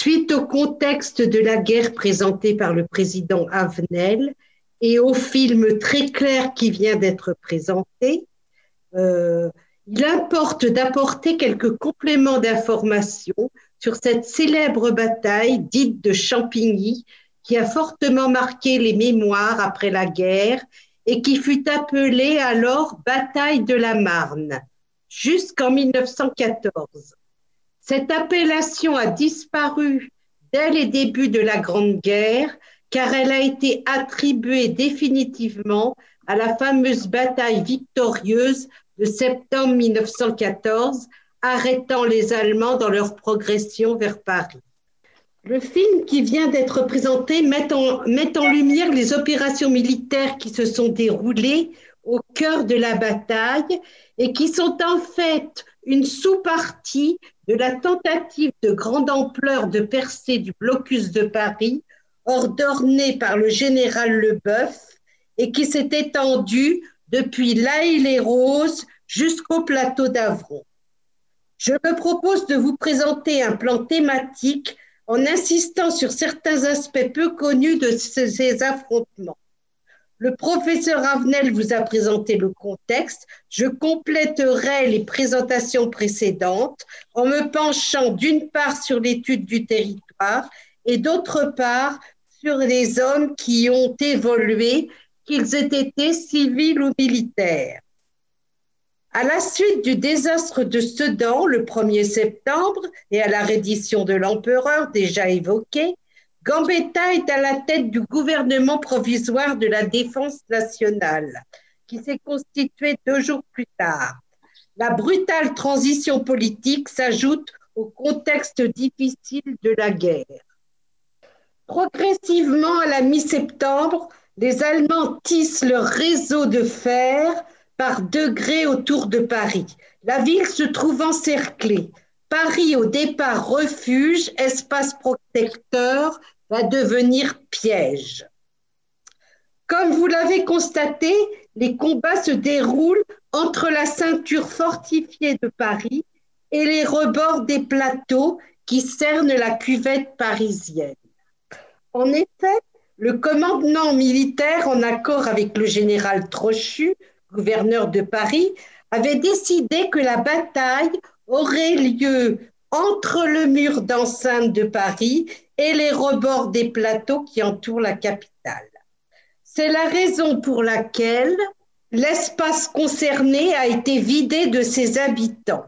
Suite au contexte de la guerre présenté par le président Avenel et au film très clair qui vient d'être présenté, euh, il importe d'apporter quelques compléments d'information sur cette célèbre bataille dite de Champigny qui a fortement marqué les mémoires après la guerre et qui fut appelée alors bataille de la Marne jusqu'en 1914. Cette appellation a disparu dès les débuts de la Grande Guerre car elle a été attribuée définitivement à la fameuse bataille victorieuse de septembre 1914, arrêtant les Allemands dans leur progression vers Paris. Le film qui vient d'être présenté met en, met en, lumière les opérations militaires qui se sont déroulées au cœur de la bataille et qui sont en fait une sous-partie de la tentative de grande ampleur de percée du blocus de Paris, ordonnée par le général Leboeuf et qui s'est étendue depuis l'Aïle-les-Roses jusqu'au plateau d'Avron. Je me propose de vous présenter un plan thématique en insistant sur certains aspects peu connus de ces affrontements. Le professeur Avenel vous a présenté le contexte. Je compléterai les présentations précédentes en me penchant d'une part sur l'étude du territoire et d'autre part sur les hommes qui ont évolué qu'ils aient été civils ou militaires. À la suite du désastre de Sedan le 1er septembre et à la reddition de l'empereur déjà évoquée, Gambetta est à la tête du gouvernement provisoire de la défense nationale, qui s'est constitué deux jours plus tard. La brutale transition politique s'ajoute au contexte difficile de la guerre. Progressivement, à la mi-septembre, les Allemands tissent leur réseau de fer par degrés autour de Paris. La ville se trouve encerclée. Paris, au départ refuge, espace protecteur, va devenir piège. Comme vous l'avez constaté, les combats se déroulent entre la ceinture fortifiée de Paris et les rebords des plateaux qui cernent la cuvette parisienne. En effet, le commandement militaire, en accord avec le général Trochu, gouverneur de Paris, avait décidé que la bataille aurait lieu entre le mur d'enceinte de Paris et les rebords des plateaux qui entourent la capitale. C'est la raison pour laquelle l'espace concerné a été vidé de ses habitants.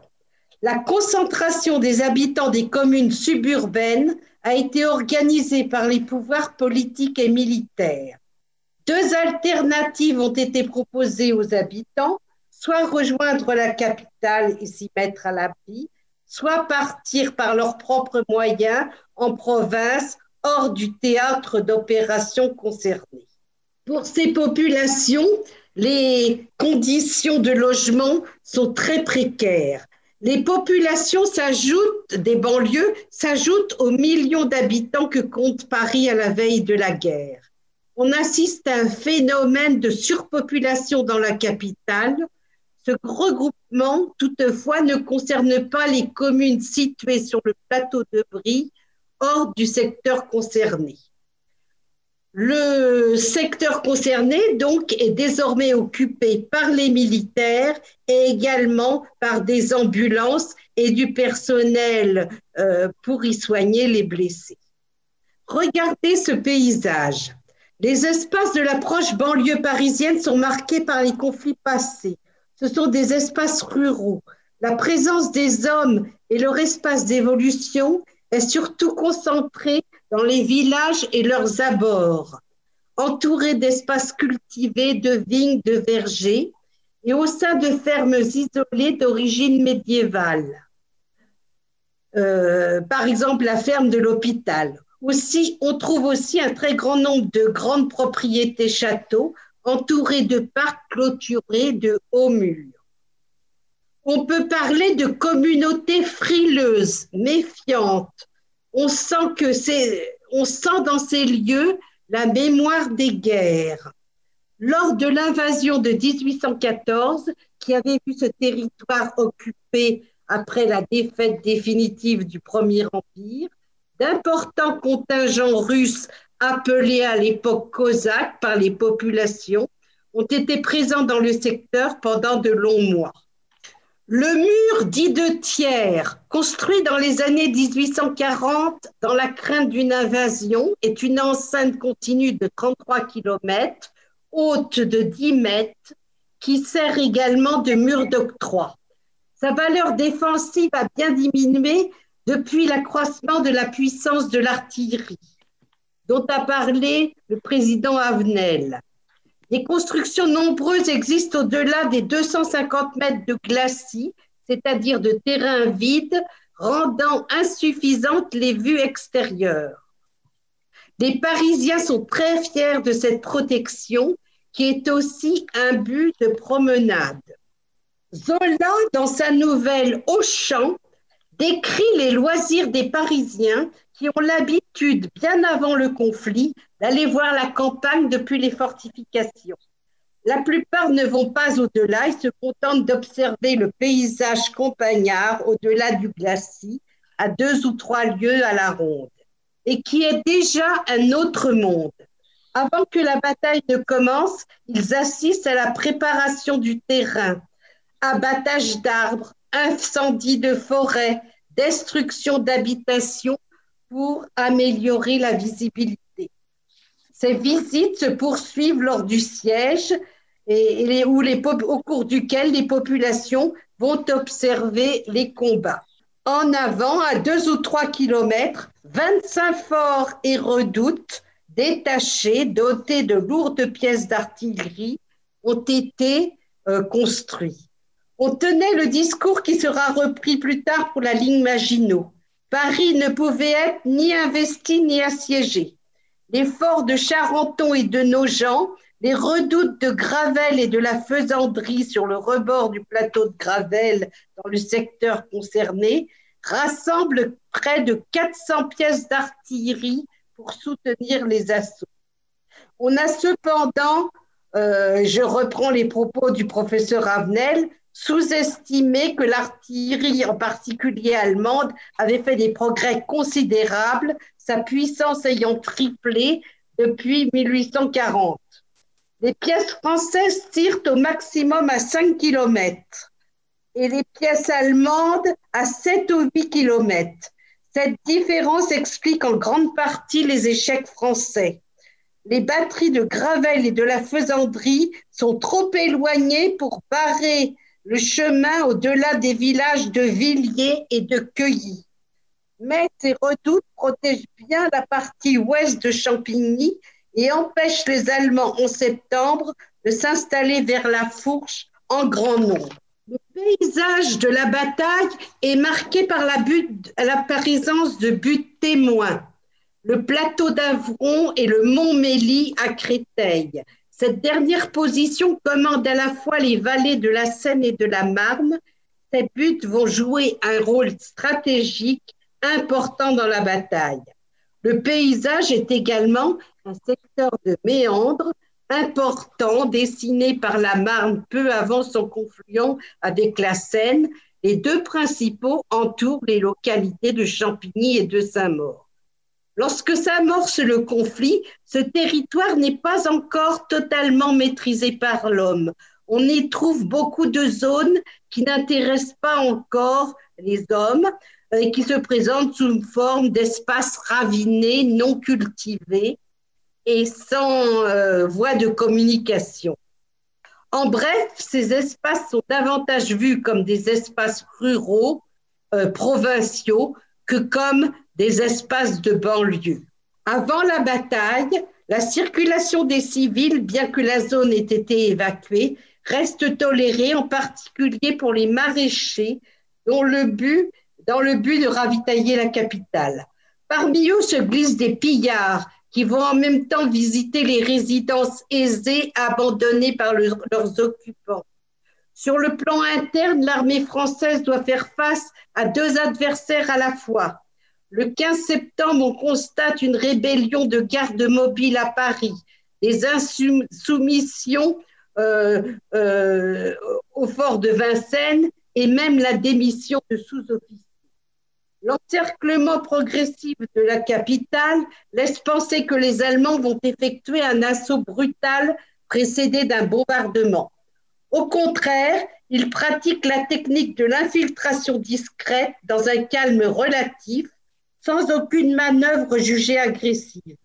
La concentration des habitants des communes suburbaines a été organisée par les pouvoirs politiques et militaires. Deux alternatives ont été proposées aux habitants, soit rejoindre la capitale et s'y mettre à l'abri, soit partir par leurs propres moyens en province, hors du théâtre d'opérations concerné. Pour ces populations, les conditions de logement sont très précaires. Les populations s'ajoutent, des banlieues, s'ajoutent aux millions d'habitants que compte Paris à la veille de la guerre. On assiste à un phénomène de surpopulation dans la capitale. Ce regroupement, toutefois, ne concerne pas les communes situées sur le plateau de Brie, hors du secteur concerné. Le secteur concerné, donc, est désormais occupé par les militaires et également par des ambulances et du personnel euh, pour y soigner les blessés. Regardez ce paysage. Les espaces de la proche banlieue parisienne sont marqués par les conflits passés. Ce sont des espaces ruraux. La présence des hommes et leur espace d'évolution est surtout concentrée dans les villages et leurs abords, entourés d'espaces cultivés, de vignes, de vergers, et au sein de fermes isolées d'origine médiévale. Euh, par exemple, la ferme de l'hôpital. Aussi, on trouve aussi un très grand nombre de grandes propriétés châteaux entourées de parcs clôturés de hauts murs. On peut parler de communautés frileuses, méfiantes. On sent, on sent dans ces lieux la mémoire des guerres. Lors de l'invasion de 1814, qui avait vu ce territoire occupé après la défaite définitive du Premier Empire, d'importants contingents russes appelés à l'époque cosaques par les populations ont été présents dans le secteur pendant de longs mois. Le mur dit de tiers, construit dans les années 1840 dans la crainte d'une invasion, est une enceinte continue de 33 km, haute de 10 mètres, qui sert également de mur d'octroi. Sa valeur défensive a bien diminué depuis l'accroissement de la puissance de l'artillerie, dont a parlé le président Avenel. Des constructions nombreuses existent au-delà des 250 mètres de glacis, c'est-à-dire de terrain vide, rendant insuffisantes les vues extérieures. Les Parisiens sont très fiers de cette protection qui est aussi un but de promenade. Zola, dans sa nouvelle Au champ, décrit les loisirs des Parisiens qui ont l'habitude, bien avant le conflit, d'aller voir la campagne depuis les fortifications. La plupart ne vont pas au-delà, ils se contentent d'observer le paysage campagnard au-delà du glacis, à deux ou trois lieues à la ronde, et qui est déjà un autre monde. Avant que la bataille ne commence, ils assistent à la préparation du terrain, abattage d'arbres, incendie de forêt, destruction d'habitations pour améliorer la visibilité. Ces visites se poursuivent lors du siège au cours duquel les populations vont observer les combats. En avant, à deux ou trois kilomètres, 25 forts et redoutes détachés, dotés de lourdes pièces d'artillerie, ont été euh, construits. On tenait le discours qui sera repris plus tard pour la ligne Maginot. Paris ne pouvait être ni investi ni assiégé. Les forts de Charenton et de Nogent, les redoutes de Gravel et de la Faisanderie sur le rebord du plateau de Gravel dans le secteur concerné rassemblent près de 400 pièces d'artillerie pour soutenir les assauts. On a cependant, euh, je reprends les propos du professeur Avenel, sous-estimé que l'artillerie, en particulier allemande, avait fait des progrès considérables, sa puissance ayant triplé depuis 1840. Les pièces françaises tirent au maximum à 5 km et les pièces allemandes à 7 ou 8 km. Cette différence explique en grande partie les échecs français. Les batteries de Gravel et de la Faisanderie sont trop éloignées pour barrer le chemin au-delà des villages de Villiers et de Cueilly. Mais ces redoutes protègent bien la partie ouest de Champigny et empêchent les Allemands en septembre de s'installer vers la Fourche en grand nombre. Le paysage de la bataille est marqué par la, présence de buts témoins, le plateau d'Avron et le mont Mély à Créteil. Cette dernière position commande à la fois les vallées de la Seine et de la Marne. Ces buts vont jouer un rôle stratégique important dans la bataille. Le paysage est également un secteur de méandres important dessiné par la Marne peu avant son confluent avec la Seine. Les deux principaux entourent les localités de Champigny et de Saint-Maur. Lorsque s'amorce le conflit, ce territoire n'est pas encore totalement maîtrisé par l'homme. On y trouve beaucoup de zones qui n'intéressent pas encore les hommes et qui se présentent sous une forme d'espaces ravinés, non cultivés, et sans euh, voie de communication. En bref, ces espaces sont davantage vus comme des espaces ruraux, euh, provinciaux, comme des espaces de banlieue. Avant la bataille, la circulation des civils, bien que la zone ait été évacuée, reste tolérée, en particulier pour les maraîchers, dans le but de ravitailler la capitale. Parmi eux se glissent des pillards qui vont en même temps visiter les résidences aisées abandonnées par leurs occupants. Sur le plan interne, l'armée française doit faire face à deux adversaires à la fois. Le 15 septembre, on constate une rébellion de gardes mobiles à Paris, des insoumissions euh, euh, au fort de Vincennes et même la démission de sous-officiers. L'encerclement progressif de la capitale laisse penser que les Allemands vont effectuer un assaut brutal précédé d'un bombardement. Au contraire, ils pratiquent la technique de l'infiltration discrète dans un calme relatif, sans aucune manœuvre jugée agressive.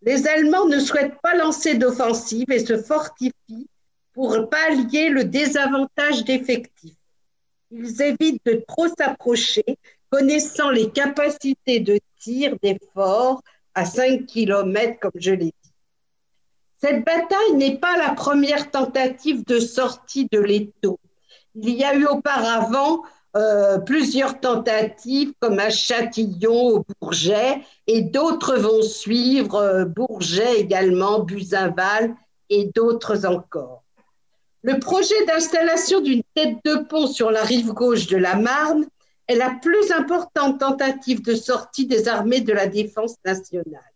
Les Allemands ne souhaitent pas lancer d'offensive et se fortifient pour pallier le désavantage d'effectifs. Ils évitent de trop s'approcher, connaissant les capacités de tir des forts à 5 km, comme je l'ai dit. Cette bataille n'est pas la première tentative de sortie de l'étau. Il y a eu auparavant euh, plusieurs tentatives comme à Châtillon, au Bourget, et d'autres vont suivre, euh, Bourget également, Buzinval et d'autres encore. Le projet d'installation d'une tête de pont sur la rive gauche de la Marne est la plus importante tentative de sortie des armées de la défense nationale.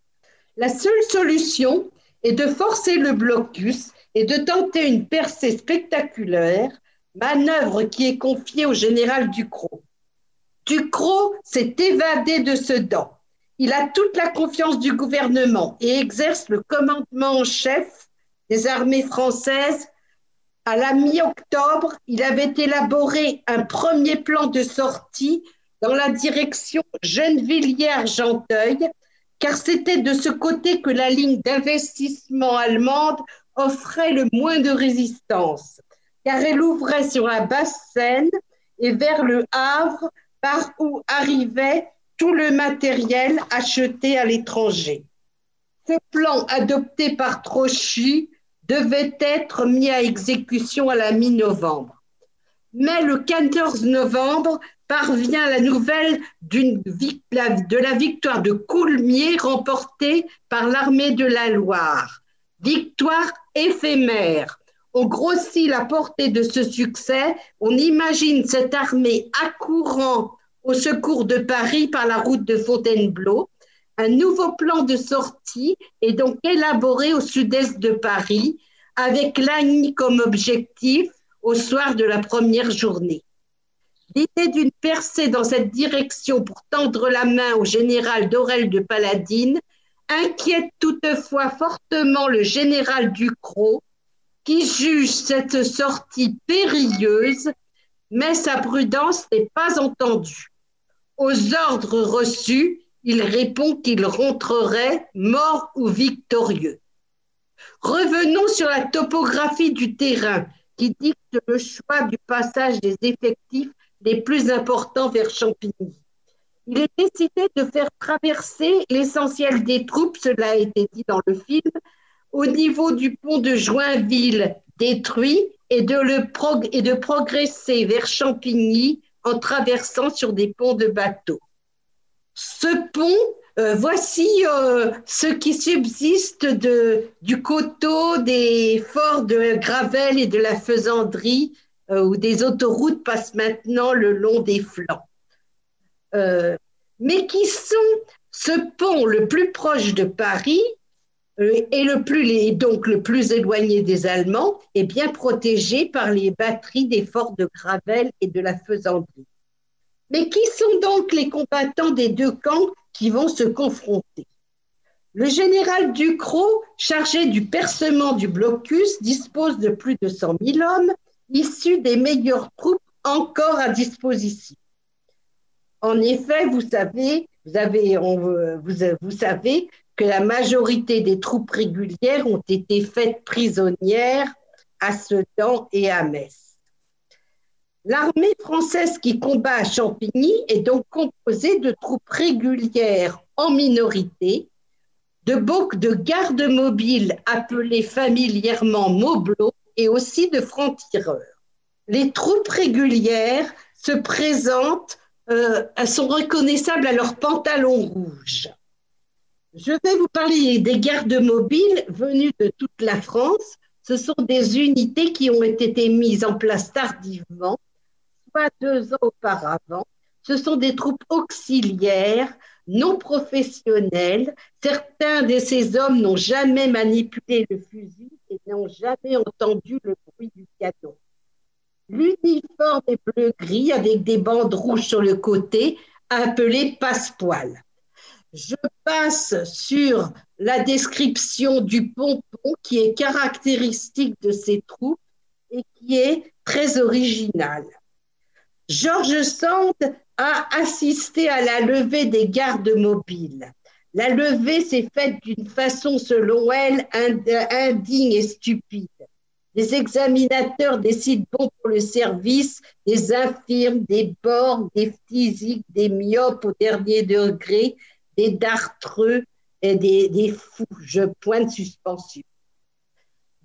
La seule solution est de forcer le blocus et de tenter une percée spectaculaire manœuvre qui est confiée au général Ducrot. Ducrot s'est évadé de Sedan. Il a toute la confiance du gouvernement et exerce le commandement en chef des armées françaises. À la mi-octobre, il avait élaboré un premier plan de sortie dans la direction Gennevilliers-Argenteuil, car c'était de ce côté que la ligne d'investissement allemande offrait le moins de résistance car elle ouvrait sur la basse Seine et vers le Havre, par où arrivait tout le matériel acheté à l'étranger. Ce plan adopté par Trochy devait être mis à exécution à la mi-novembre. Mais le 14 novembre parvient la nouvelle de la victoire de Coulmiers remportée par l'armée de la Loire. Victoire éphémère on grossit la portée de ce succès, on imagine cette armée accourant au secours de Paris par la route de Fontainebleau. Un nouveau plan de sortie est donc élaboré au sud-est de Paris, avec Lagny comme objectif au soir de la première journée. L'idée d'une percée dans cette direction pour tendre la main au général Dorel de Paladine inquiète toutefois fortement le général Ducrot, qui juge cette sortie périlleuse, mais sa prudence n'est pas entendue. Aux ordres reçus, il répond qu'il rentrerait mort ou victorieux. Revenons sur la topographie du terrain qui dicte le choix du passage des effectifs les plus importants vers Champigny. Il est décidé de faire traverser l'essentiel des troupes, cela a été dit dans le film, au niveau du pont de Joinville détruit et de, le progresser vers Champigny en traversant sur des ponts de bateaux. Ce pont, euh, voici euh, ce qui subsiste du coteau des forts de Gravel et de la Faisanderie, où des autoroutes passent maintenant le long des flancs. mais qui sont ce pont le plus proche de Paris et le plus, donc le plus éloigné des Allemands, est bien protégé par les batteries des forts de Gravel et de la Faisanderie. Mais qui sont donc les combattants des deux camps qui vont se confronter? Le général Ducrot, chargé du percement du blocus, dispose de plus de 100 000 hommes, issus des meilleures troupes encore à disposition. En effet, vous savez, vous, avez, vous, vous savez que la majorité des troupes régulières ont été faites prisonnières à Sedan et à Metz. L'armée française qui combat à Champigny est donc composée de troupes régulières en minorité, de de gardes mobiles appelés familièrement moblots et aussi de francs-tireurs. Les troupes régulières se présentent, euh, sont reconnaissables à leurs pantalons rouges. Je vais vous parler des gardes mobiles venus de toute la France. Ce sont des unités qui ont été mises en place tardivement, soit deux ans auparavant. Ce sont des troupes auxiliaires, non professionnelles. Certains de ces hommes n'ont jamais manipulé le fusil et n'ont jamais entendu le bruit du canon. L'uniforme est bleu-gris avec des bandes rouges sur le côté, appelé passe-poil. Je passe sur la description du pompon qui est caractéristique de ces troupes et qui est très original. Georges Sand a assisté à la levée des gardes mobiles. La levée s'est faite d'une façon, selon elle, indigne et stupide. Les examinateurs décident bon pour le service des infirmes, des bords, des physiques, des myopes au dernier degré, des dartreux et des, fous. Je pointe suspension.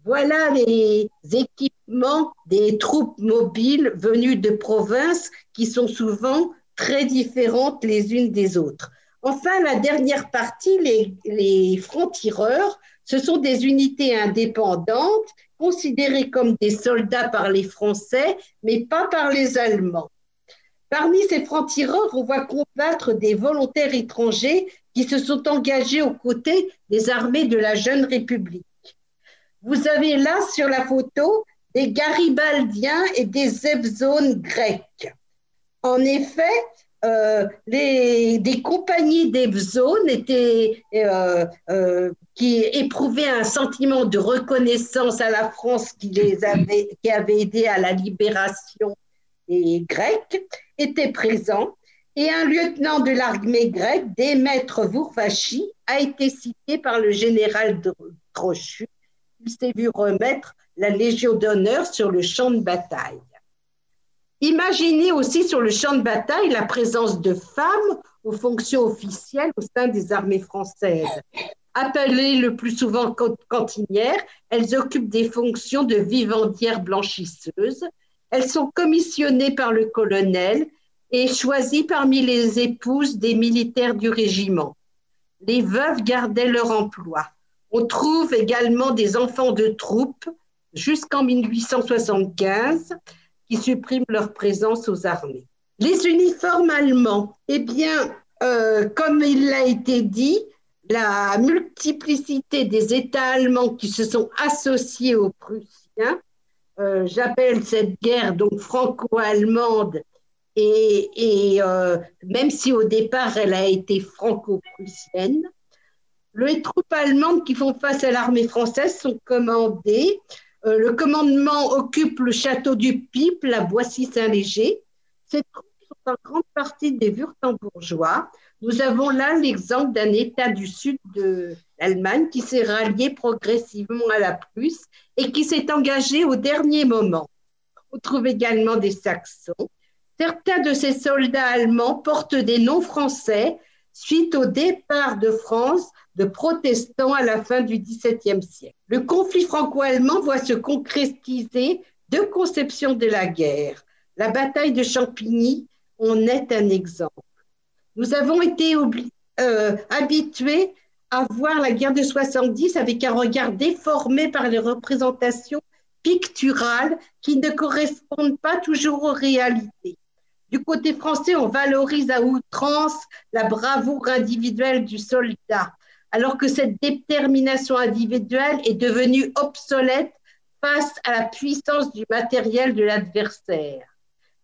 Voilà les équipements des troupes mobiles venues de province qui sont souvent très différentes les unes des autres. Enfin, la dernière partie, les, francs-tireurs, ce sont des unités indépendantes considérées comme des soldats par les Français, mais pas par les Allemands. Parmi ces francs-tireurs, on voit combattre des volontaires étrangers qui se sont engagés aux côtés des armées de la jeune République. Vous avez là sur la photo des Garibaldiens et des Evzones grecs. En effet, euh, les, des compagnies étaient, euh, euh, qui éprouvaient un sentiment de reconnaissance à la France qui, les avait, qui avait aidé à la libération des Grecs, étaient présents. Et un lieutenant de l'armée grecque, Démètre Vourvachi, a été cité par le général Trochu. Il s'est vu remettre la Légion d'honneur sur le champ de bataille. Imaginez aussi sur le champ de bataille la présence de femmes aux fonctions officielles au sein des armées françaises. Appelées le plus souvent cantinières, elles occupent des fonctions de vivandières blanchisseuse. Elles sont commissionnées par le colonel et choisies parmi les épouses des militaires du régiment. Les veuves gardaient leur emploi. On trouve également des enfants de troupes jusqu'en 1875 qui suppriment leur présence aux armées. Les uniformes allemands, eh bien, euh, comme il l'a été dit, la multiplicité des États allemands qui se sont associés aux Prussiens, euh, j'appelle cette guerre donc franco-allemande, et, euh, même si au départ elle a été franco-prussienne, les troupes allemandes qui font face à l'armée française sont commandées euh, le commandement occupe le château du Pipe, la Boissy-Saint-Léger. Ces troupes sont en grande partie des Wurtembourgeois. Nous avons là l'exemple d'un État du sud de l'Allemagne qui s'est rallié progressivement à la Prusse et qui s'est engagé au dernier moment. On trouve également des Saxons. Certains de ces soldats allemands portent des noms français suite au départ de France de protestants à la fin du XVIIe siècle. Le conflit franco-allemand voit se concrétiser deux conceptions de la guerre. La bataille de Champigny en est un exemple. Nous avons été euh, habitués à voir la guerre de 70 avec un regard déformé par les représentations picturales qui ne correspondent pas toujours aux réalités. Du côté français, on valorise à outrance la bravoure individuelle du soldat, alors que cette détermination individuelle est devenue obsolète face à la puissance du matériel de l'adversaire.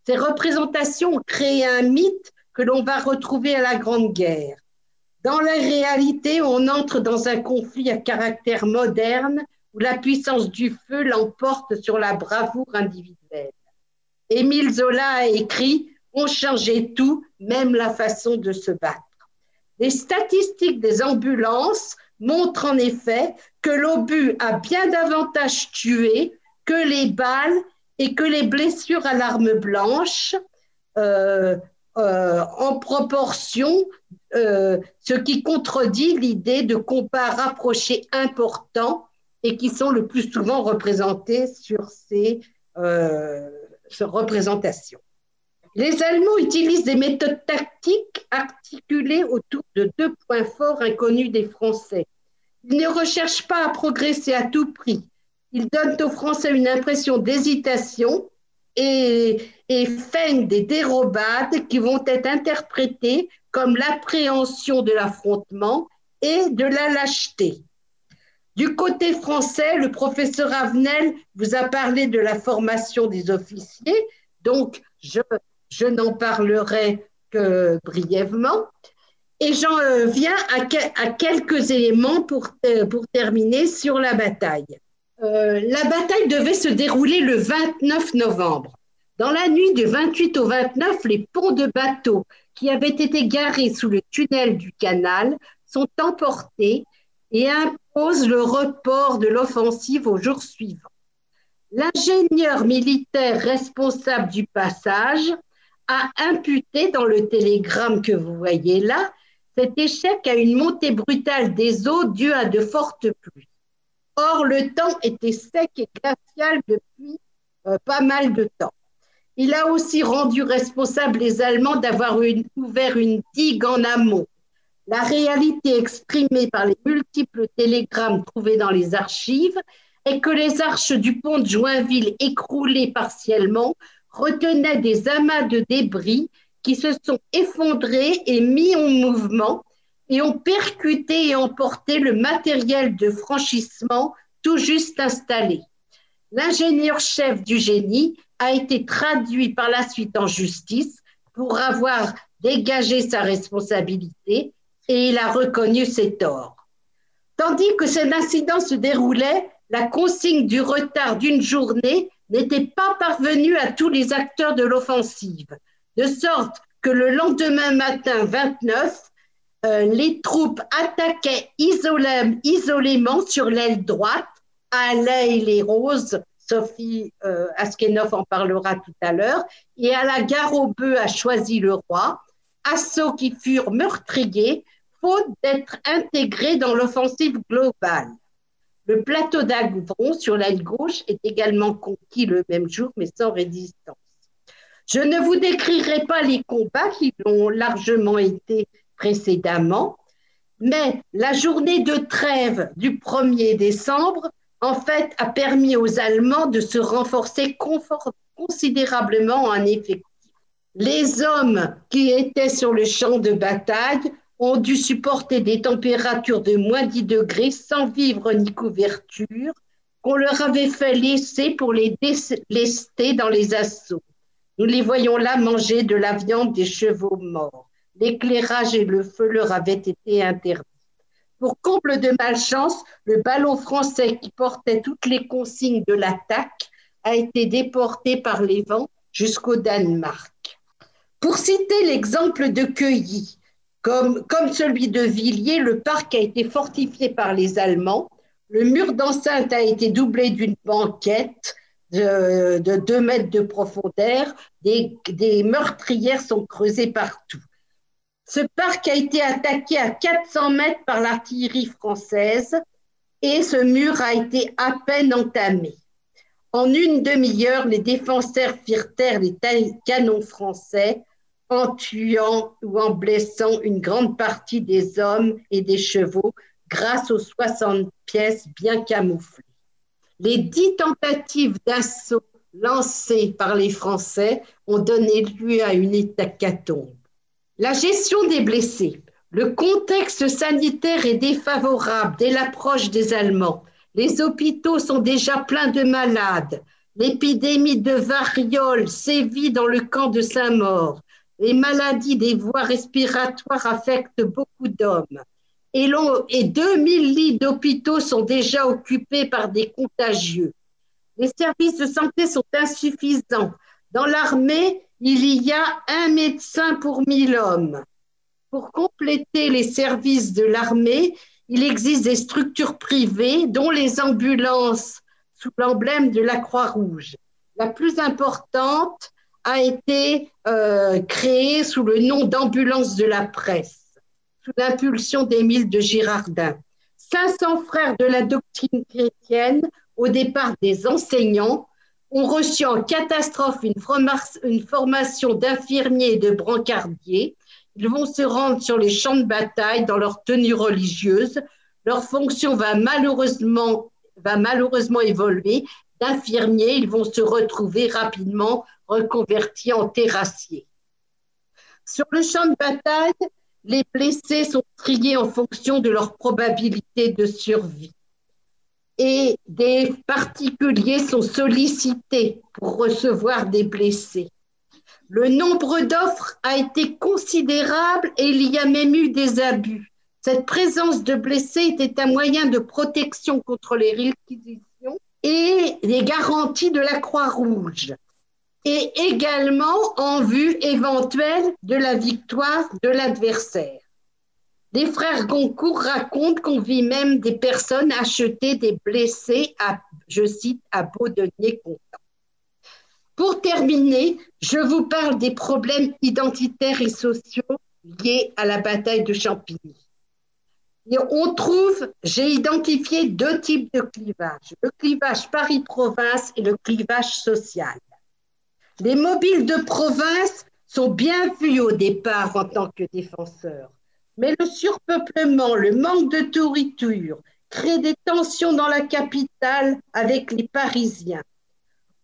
Ces représentations créé un mythe que l'on va retrouver à la Grande Guerre. Dans la réalité, on entre dans un conflit à caractère moderne où la puissance du feu l'emporte sur la bravoure individuelle. Émile Zola a écrit ont changé tout, même la façon de se battre. Les statistiques des ambulances montrent en effet que l'obus a bien davantage tué que les balles et que les blessures à l'arme blanche euh, euh, en proportion, euh, ce qui contredit l'idée de combats rapprochés importants et qui sont le plus souvent représentés sur ces représentations. Les Allemands utilisent des méthodes tactiques articulées autour de deux points forts inconnus des Français. Ils ne recherchent pas à progresser à tout prix. Ils donnent aux Français une impression d'hésitation et, feignent des dérobades qui vont être interprétées comme l'appréhension de l'affrontement et de la lâcheté. Du côté français, le professeur Avenel vous a parlé de la formation des officiers. Donc, je je n'en parlerai que brièvement. Et j'en viens à, quelques éléments pour, pour terminer sur la bataille. la bataille devait se dérouler le 29 novembre. Dans la nuit du 28 au 29, les ponts de bateaux qui avaient été garés sous le tunnel du canal sont emportés et imposent le report de l'offensive au jour suivant. L'ingénieur militaire responsable du passage a imputé dans le télégramme que vous voyez là cet échec à une montée brutale des eaux due à de fortes pluies. Or, le temps était sec et glacial depuis euh, pas mal de temps. Il a aussi rendu responsable les Allemands d'avoir ouvert une digue en amont. La réalité exprimée par les multiples télégrammes trouvés dans les archives est que les arches du pont de Joinville écroulées partiellement retenaient des amas de débris qui se sont effondrés et mis en mouvement et ont percuté et emporté le matériel de franchissement tout juste installé. L'ingénieur-chef du génie a été traduit par la suite en justice pour avoir dégagé sa responsabilité et il a reconnu ses torts. Tandis que cet incident se déroulait, la consigne du retard d'une journée n'était pas parvenue à tous les acteurs de l'offensive, de sorte que le lendemain matin 29, euh, les troupes attaquaient isolément sur l'aile droite à l'Aile-les-Roses Sophie euh, en parlera tout à l'heure, et à la gare aux bœufs a choisi le roi, assauts qui furent meurtriers, faute d'être intégrés dans l'offensive globale. Le plateau d'Agvron sur l'aile gauche est également conquis le même jour, mais sans résistance. Je ne vous décrirai pas les combats qui l'ont largement été précédemment, mais la journée de trêve du 1er décembre en fait, a permis aux Allemands de se renforcer considérablement en effectif. Les hommes qui étaient sur le champ de bataille ont dû supporter des températures de moins 10 degrés sans vivre ni couverture qu'on leur avait fait laisser pour les délester dans les assauts. Nous les voyons là manger de la viande des chevaux morts. L'éclairage et le feu leur avaient été interdits. Pour comble de malchance, le ballon français qui portait toutes les consignes de l'attaque a été déporté par les vents jusqu'au Danemark. Pour citer l'exemple de Cueilly, comme, celui de Villiers, le parc a été fortifié par les Allemands. Le mur d'enceinte a été doublé d'une banquette de, de 2 mètres de profondeur. Des meurtrières sont creusées partout. Ce parc a été attaqué à 400 mètres par l'artillerie française et ce mur a été à peine entamé. En une demi-heure, les défenseurs firent taire les canons français en tuant ou en blessant une grande partie des hommes et des chevaux grâce aux 60 pièces bien camouflées. Les dix tentatives d'assaut lancées par les Français ont donné lieu à une hécatombe. La gestion des blessés. Le contexte sanitaire est défavorable dès l'approche des Allemands. Les hôpitaux sont déjà pleins de malades. L'épidémie de variole sévit dans le camp de Saint-Maur. Les maladies des voies respiratoires affectent beaucoup d'hommes. Et, et 2000 lits d'hôpitaux sont déjà occupés par des contagieux. Les services de santé sont insuffisants. Dans l'armée, il y a un médecin pour mille hommes. Pour compléter les services de l'armée, il existe des structures privées, dont les ambulances sous l'emblème de la Croix-Rouge. La plus importante a été euh, créée sous le nom d'ambulance de la presse, sous l'impulsion d'Émile de Girardin. 500 frères de la doctrine chrétienne, au départ des enseignants, ont reçu en catastrophe une, formation d'infirmiers et de brancardiers. Ils vont se rendre sur les champs de bataille dans leur tenue religieuse. Leur fonction va malheureusement, va malheureusement évoluer. D'infirmiers, ils vont se retrouver rapidement reconvertis en terrassiers. Sur le champ de bataille, les blessés sont triés en fonction de leur probabilité de survie et des particuliers sont sollicités pour recevoir des blessés. Le nombre d'offres a été considérable et il y a même eu des abus. Cette présence de blessés était un moyen de protection contre les réquisitions et les garanties de la Croix-Rouge, et également en vue éventuelle de la victoire de l'adversaire. Les frères Goncourt racontent qu'on vit même des personnes acheter des blessés à, je cite, à Baudenier-Contant. Pour terminer, je vous parle des problèmes identitaires et sociaux liés à la bataille de Champigny on trouve, j'ai identifié deux types de clivage, le clivage Paris-Province et le clivage social. Les mobiles de province sont bien vus au départ en tant que défenseurs, mais le surpeuplement, le manque de nourriture créent des tensions dans la capitale avec les Parisiens.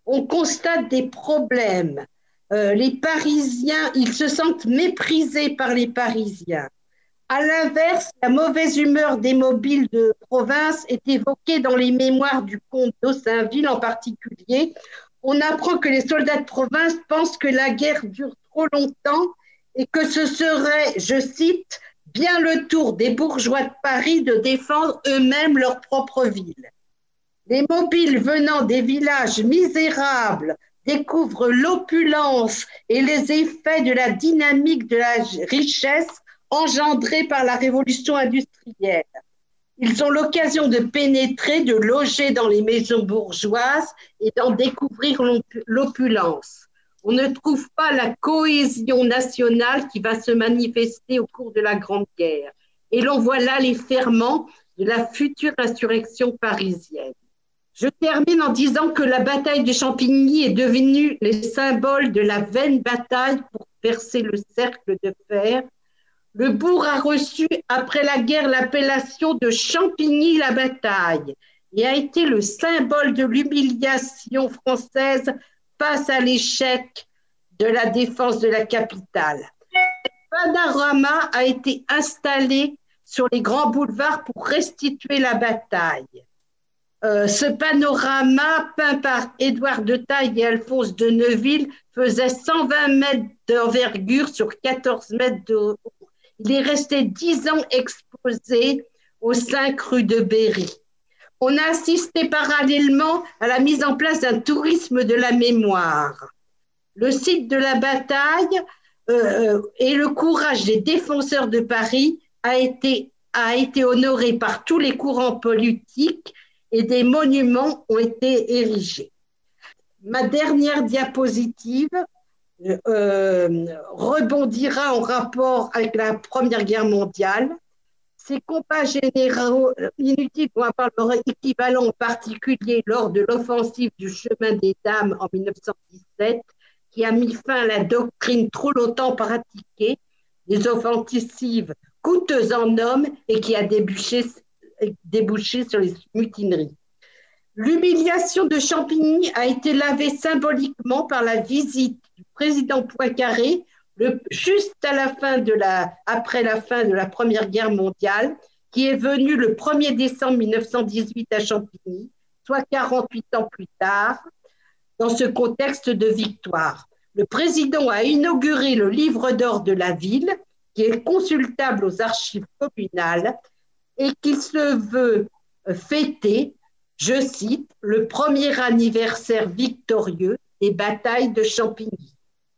On constate des problèmes. Euh, les Parisiens, ils se sentent méprisés par les Parisiens. À l'inverse, la mauvaise humeur des mobiles de province est évoquée dans les mémoires du comte d'Aussainville en particulier. On apprend que les soldats de province pensent que la guerre dure trop longtemps et que ce serait, je cite, bien le tour des bourgeois de Paris de défendre eux-mêmes leur propre ville. Les mobiles venant des villages misérables découvrent l'opulence et les effets de la dynamique de la richesse engendrés par la révolution industrielle. Ils ont l'occasion de pénétrer, de loger dans les maisons bourgeoises et d'en découvrir l'opulence. On ne trouve pas la cohésion nationale qui va se manifester au cours de la Grande Guerre. Et l'on voit là les ferments de la future insurrection parisienne. Je termine en disant que la bataille de Champigny est devenue le symbole de la vaine bataille pour percer le cercle de fer le bourg a reçu après la guerre l'appellation de Champigny-la-Bataille et a été le symbole de l'humiliation française face à l'échec de la défense de la capitale. Un panorama a été installé sur les grands boulevards pour restituer la bataille. Euh, ce panorama, peint par Édouard de Taille et Alphonse de Neuville, faisait 120 mètres d'envergure sur 14 mètres de il est resté dix ans exposé aux cinq rues de Berry. On a assisté parallèlement à la mise en place d'un tourisme de la mémoire. Le site de la bataille euh, et le courage des défenseurs de Paris a été, a été honoré par tous les courants politiques et des monuments ont été érigés. Ma dernière diapositive euh, rebondira en rapport avec la Première Guerre mondiale. Ces combats généraux inutiles vont avoir leur équivalent en particulier lors de l'offensive du chemin des dames en 1917, qui a mis fin à la doctrine trop longtemps pratiquée des offensives coûteuses en hommes et qui a débouché, sur les mutineries. L'humiliation de Champigny a été lavée symboliquement par la visite président Poincaré juste à la fin de la, après la fin de la Première Guerre mondiale, qui est venu le 1er décembre 1918 à Champigny, soit 48 ans plus tard, dans ce contexte de victoire. Le président a inauguré le livre d'or de la ville, qui est consultable aux archives communales, et qui se veut fêter je cite, le premier anniversaire victorieux des batailles de Champigny.